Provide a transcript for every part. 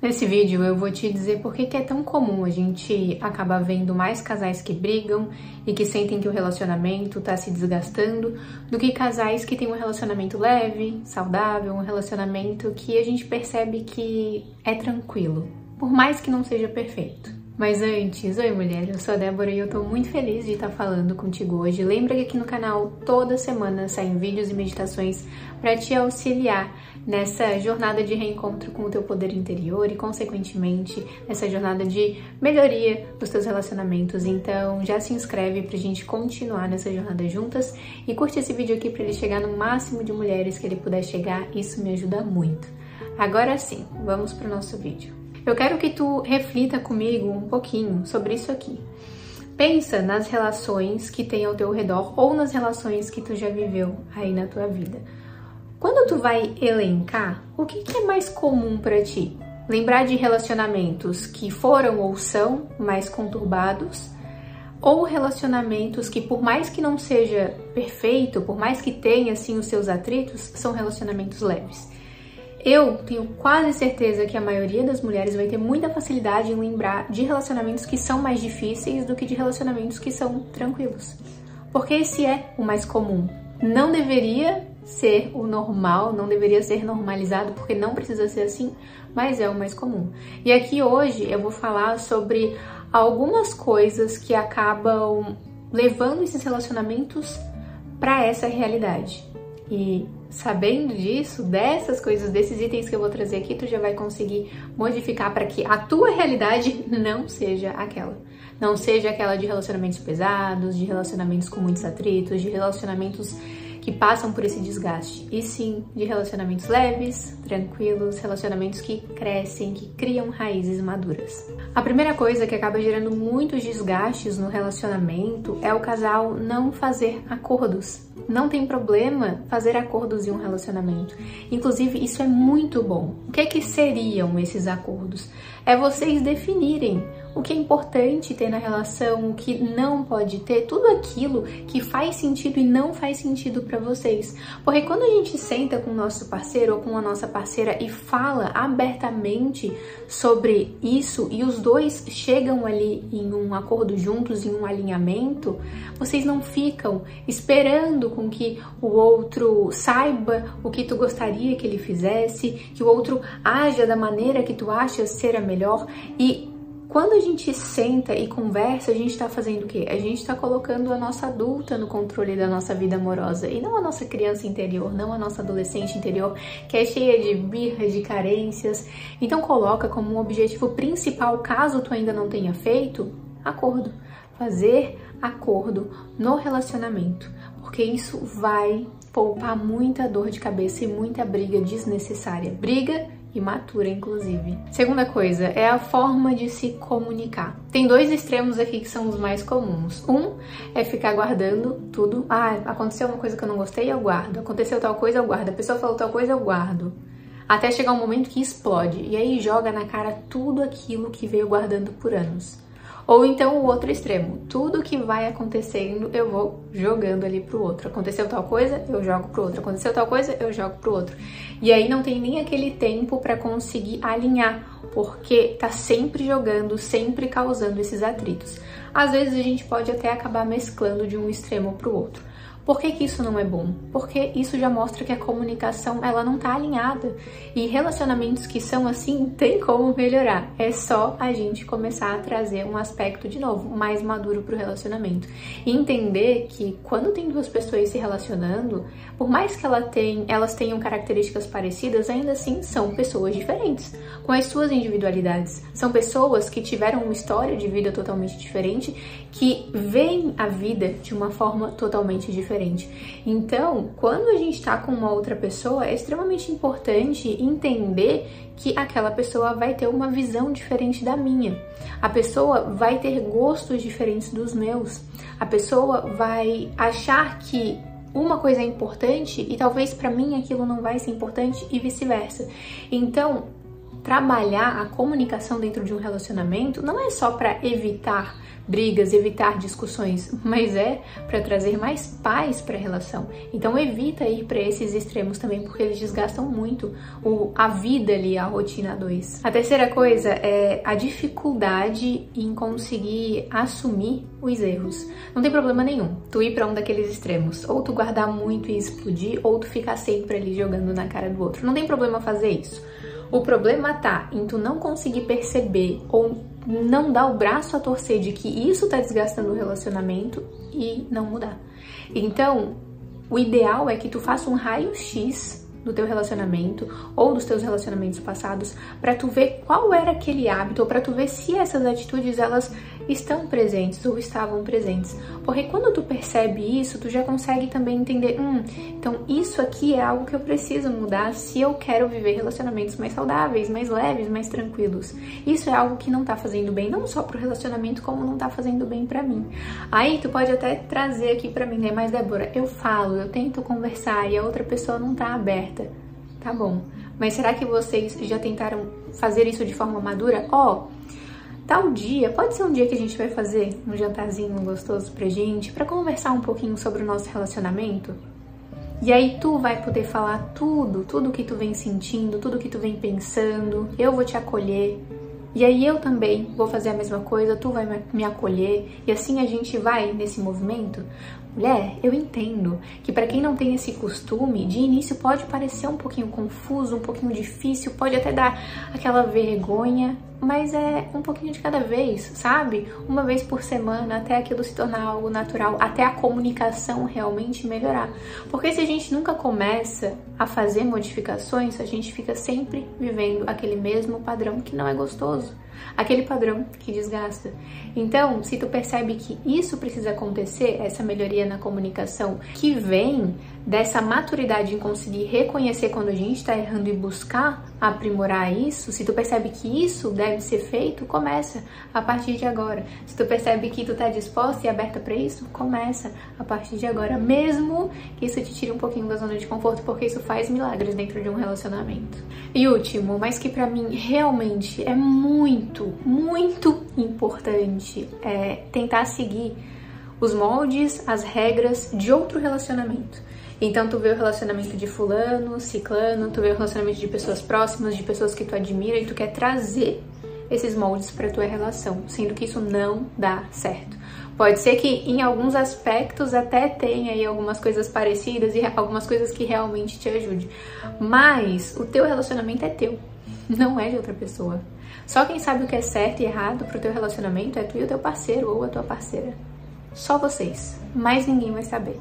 Nesse vídeo eu vou te dizer por que é tão comum a gente acabar vendo mais casais que brigam e que sentem que o relacionamento tá se desgastando do que casais que têm um relacionamento leve, saudável, um relacionamento que a gente percebe que é tranquilo, por mais que não seja perfeito. Mas antes, oi mulher, eu sou a Débora e eu tô muito feliz de estar falando contigo hoje. Lembra que aqui no canal toda semana saem vídeos e meditações para te auxiliar nessa jornada de reencontro com o teu poder interior e, consequentemente, nessa jornada de melhoria dos teus relacionamentos. Então, já se inscreve pra gente continuar nessa jornada juntas e curte esse vídeo aqui para ele chegar no máximo de mulheres que ele puder chegar. Isso me ajuda muito. Agora sim, vamos pro nosso vídeo. Eu quero que tu reflita comigo um pouquinho sobre isso aqui. Pensa nas relações que tem ao teu redor ou nas relações que tu já viveu aí na tua vida. Quando tu vai elencar, o que, que é mais comum para ti? Lembrar de relacionamentos que foram ou são mais conturbados, ou relacionamentos que, por mais que não seja perfeito, por mais que tenha assim os seus atritos, são relacionamentos leves. Eu tenho quase certeza que a maioria das mulheres vai ter muita facilidade em lembrar de relacionamentos que são mais difíceis do que de relacionamentos que são tranquilos. Porque esse é o mais comum. Não deveria ser o normal, não deveria ser normalizado, porque não precisa ser assim, mas é o mais comum. E aqui hoje eu vou falar sobre algumas coisas que acabam levando esses relacionamentos para essa realidade. E sabendo disso, dessas coisas, desses itens que eu vou trazer aqui, tu já vai conseguir modificar para que a tua realidade não seja aquela. Não seja aquela de relacionamentos pesados, de relacionamentos com muitos atritos, de relacionamentos que passam por esse desgaste, e sim de relacionamentos leves, tranquilos, relacionamentos que crescem, que criam raízes maduras. A primeira coisa que acaba gerando muitos desgastes no relacionamento é o casal não fazer acordos. Não tem problema fazer acordos em um relacionamento. Inclusive, isso é muito bom. O que é que seriam esses acordos? É vocês definirem o que é importante ter na relação, o que não pode ter, tudo aquilo que faz sentido e não faz sentido para vocês. Porque quando a gente senta com o nosso parceiro ou com a nossa parceira e fala abertamente sobre isso e os dois chegam ali em um acordo juntos, em um alinhamento, vocês não ficam esperando com que o outro saiba o que tu gostaria que ele fizesse, que o outro haja da maneira que tu achas ser a melhor e quando a gente senta e conversa, a gente está fazendo o quê? A gente está colocando a nossa adulta no controle da nossa vida amorosa e não a nossa criança interior, não a nossa adolescente interior, que é cheia de birras, de carências. Então coloca como um objetivo principal, caso tu ainda não tenha feito, acordo. Fazer acordo no relacionamento, porque isso vai poupar muita dor de cabeça e muita briga desnecessária. Briga imatura, inclusive. Segunda coisa é a forma de se comunicar. Tem dois extremos aqui que são os mais comuns. Um é ficar guardando tudo. Ah, aconteceu uma coisa que eu não gostei, eu guardo. Aconteceu tal coisa, eu guardo. A pessoa falou tal coisa, eu guardo. Até chegar um momento que explode. E aí joga na cara tudo aquilo que veio guardando por anos. Ou então o outro extremo, tudo que vai acontecendo eu vou jogando ali pro outro. Aconteceu tal coisa, eu jogo pro outro. Aconteceu tal coisa, eu jogo pro outro. E aí não tem nem aquele tempo para conseguir alinhar, porque tá sempre jogando, sempre causando esses atritos. Às vezes a gente pode até acabar mesclando de um extremo pro outro. Por que, que isso não é bom? Porque isso já mostra que a comunicação ela não tá alinhada. E relacionamentos que são assim tem como melhorar. É só a gente começar a trazer um aspecto de novo mais maduro pro relacionamento. E entender que quando tem duas pessoas se relacionando, por mais que ela tem, elas tenham características parecidas, ainda assim são pessoas diferentes, com as suas individualidades. São pessoas que tiveram uma história de vida totalmente diferente, que veem a vida de uma forma totalmente diferente diferente. Então, quando a gente está com uma outra pessoa, é extremamente importante entender que aquela pessoa vai ter uma visão diferente da minha. A pessoa vai ter gostos diferentes dos meus. A pessoa vai achar que uma coisa é importante e talvez para mim aquilo não vai ser importante e vice-versa. Então, trabalhar a comunicação dentro de um relacionamento não é só para evitar brigas, evitar discussões, mas é para trazer mais paz para a relação. Então evita ir para esses extremos também, porque eles desgastam muito o, a vida ali, a rotina dois. A terceira coisa é a dificuldade em conseguir assumir os erros. Não tem problema nenhum tu ir para um daqueles extremos, ou tu guardar muito e explodir, ou tu ficar sempre ali jogando na cara do outro. Não tem problema fazer isso. O problema tá em tu não conseguir perceber ou não dar o braço a torcer de que isso tá desgastando o relacionamento e não mudar. Então, o ideal é que tu faça um raio-x do teu relacionamento ou dos teus relacionamentos passados para tu ver qual era aquele hábito ou para tu ver se essas atitudes elas estão presentes ou estavam presentes. Porque quando tu percebe isso, tu já consegue também entender, hum, então isso aqui é algo que eu preciso mudar se eu quero viver relacionamentos mais saudáveis, mais leves, mais tranquilos. Isso é algo que não tá fazendo bem, não só pro relacionamento, como não tá fazendo bem para mim. Aí tu pode até trazer aqui para mim, né? Mas Débora, eu falo, eu tento conversar e a outra pessoa não tá aberta. Tá bom. Mas será que vocês já tentaram fazer isso de forma madura? Ó, oh, tal dia, pode ser um dia que a gente vai fazer um jantarzinho gostoso pra gente, para conversar um pouquinho sobre o nosso relacionamento? E aí tu vai poder falar tudo, tudo que tu vem sentindo, tudo que tu vem pensando, eu vou te acolher. E aí eu também vou fazer a mesma coisa, tu vai me acolher, e assim a gente vai nesse movimento. Mulher, eu entendo que para quem não tem esse costume, de início pode parecer um pouquinho confuso, um pouquinho difícil, pode até dar aquela vergonha, mas é um pouquinho de cada vez, sabe? Uma vez por semana, até aquilo se tornar algo natural, até a comunicação realmente melhorar. Porque se a gente nunca começa a fazer modificações, a gente fica sempre vivendo aquele mesmo padrão que não é gostoso aquele padrão que desgasta. Então, se tu percebe que isso precisa acontecer, essa melhoria na comunicação, que vem dessa maturidade em conseguir reconhecer quando a gente está errando e buscar aprimorar isso, se tu percebe que isso deve ser feito, começa a partir de agora. Se tu percebe que tu tá disposta e aberta para isso, começa a partir de agora, mesmo que isso te tire um pouquinho da zona de conforto, porque isso faz milagres dentro de um relacionamento. E último, mas que para mim realmente é muito, muito importante, é tentar seguir os moldes, as regras de outro relacionamento. Então tu vê o relacionamento de fulano, ciclano, tu vê o relacionamento de pessoas próximas, de pessoas que tu admira e tu quer trazer esses moldes para tua relação, sendo que isso não dá certo. Pode ser que em alguns aspectos até tenha aí algumas coisas parecidas e algumas coisas que realmente te ajudem, mas o teu relacionamento é teu, não é de outra pessoa. Só quem sabe o que é certo e errado pro teu relacionamento é tu e o teu parceiro ou a tua parceira. Só vocês, mais ninguém vai saber.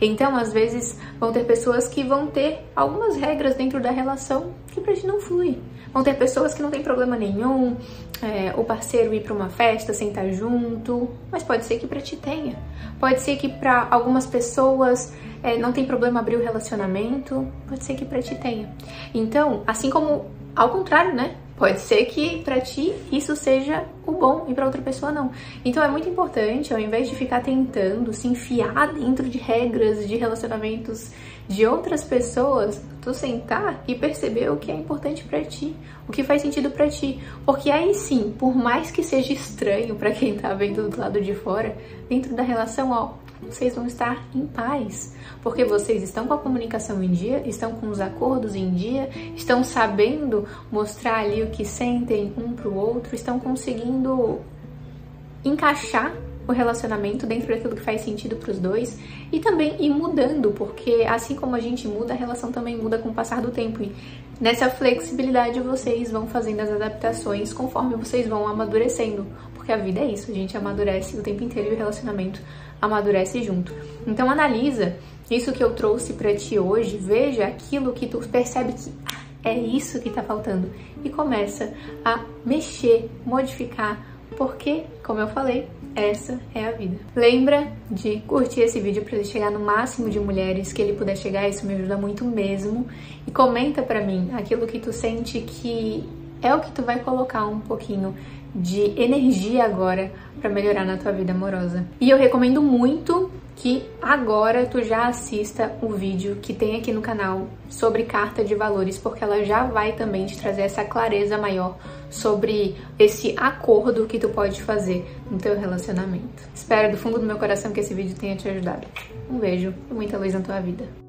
Então, às vezes, vão ter pessoas que vão ter algumas regras dentro da relação que pra gente não flui. Vão ter pessoas que não tem problema nenhum, é, o parceiro ir para uma festa, sentar junto, mas pode ser que para ti tenha. Pode ser que para algumas pessoas é, não tem problema abrir o relacionamento, pode ser que para ti tenha. Então, assim como ao contrário, né? Pode ser que para ti isso seja o bom e para outra pessoa não. Então é muito importante, ao invés de ficar tentando se enfiar dentro de regras de relacionamentos de outras pessoas, tu sentar e perceber o que é importante para ti, o que faz sentido para ti, porque aí sim, por mais que seja estranho para quem tá vendo do lado de fora, dentro da relação, ó, vocês vão estar em paz, porque vocês estão com a comunicação em dia, estão com os acordos em dia, estão sabendo mostrar ali o que sentem um para o outro, estão conseguindo encaixar o relacionamento dentro daquilo que faz sentido para os dois e também ir mudando, porque assim como a gente muda, a relação também muda com o passar do tempo. E nessa flexibilidade vocês vão fazendo as adaptações conforme vocês vão amadurecendo, porque a vida é isso, a gente amadurece o tempo inteiro e o relacionamento amadurece junto. Então analisa isso que eu trouxe para ti hoje, veja aquilo que tu percebe que ah, é isso que tá faltando e começa a mexer, modificar, porque, como eu falei, essa é a vida. Lembra de curtir esse vídeo para ele chegar no máximo de mulheres que ele puder chegar, isso me ajuda muito mesmo. E comenta para mim aquilo que tu sente que é o que tu vai colocar um pouquinho de energia agora para melhorar na tua vida amorosa. E eu recomendo muito que agora tu já assista o vídeo que tem aqui no canal sobre carta de valores, porque ela já vai também te trazer essa clareza maior sobre esse acordo que tu pode fazer no teu relacionamento. Espero do fundo do meu coração que esse vídeo tenha te ajudado. Um beijo e muita luz na tua vida.